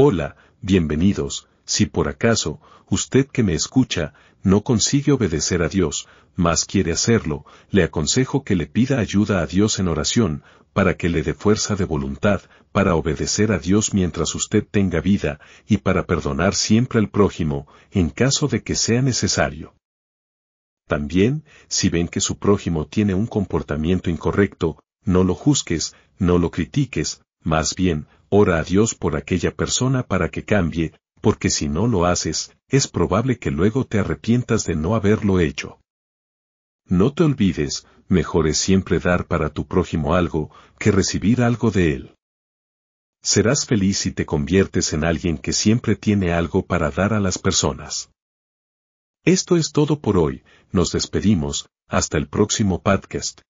Hola, bienvenidos, si por acaso, usted que me escucha, no consigue obedecer a Dios, más quiere hacerlo, le aconsejo que le pida ayuda a Dios en oración, para que le dé fuerza de voluntad, para obedecer a Dios mientras usted tenga vida, y para perdonar siempre al prójimo, en caso de que sea necesario. También, si ven que su prójimo tiene un comportamiento incorrecto, no lo juzgues, no lo critiques, más bien, ora a Dios por aquella persona para que cambie, porque si no lo haces, es probable que luego te arrepientas de no haberlo hecho. No te olvides, mejor es siempre dar para tu prójimo algo, que recibir algo de él. Serás feliz si te conviertes en alguien que siempre tiene algo para dar a las personas. Esto es todo por hoy, nos despedimos, hasta el próximo podcast.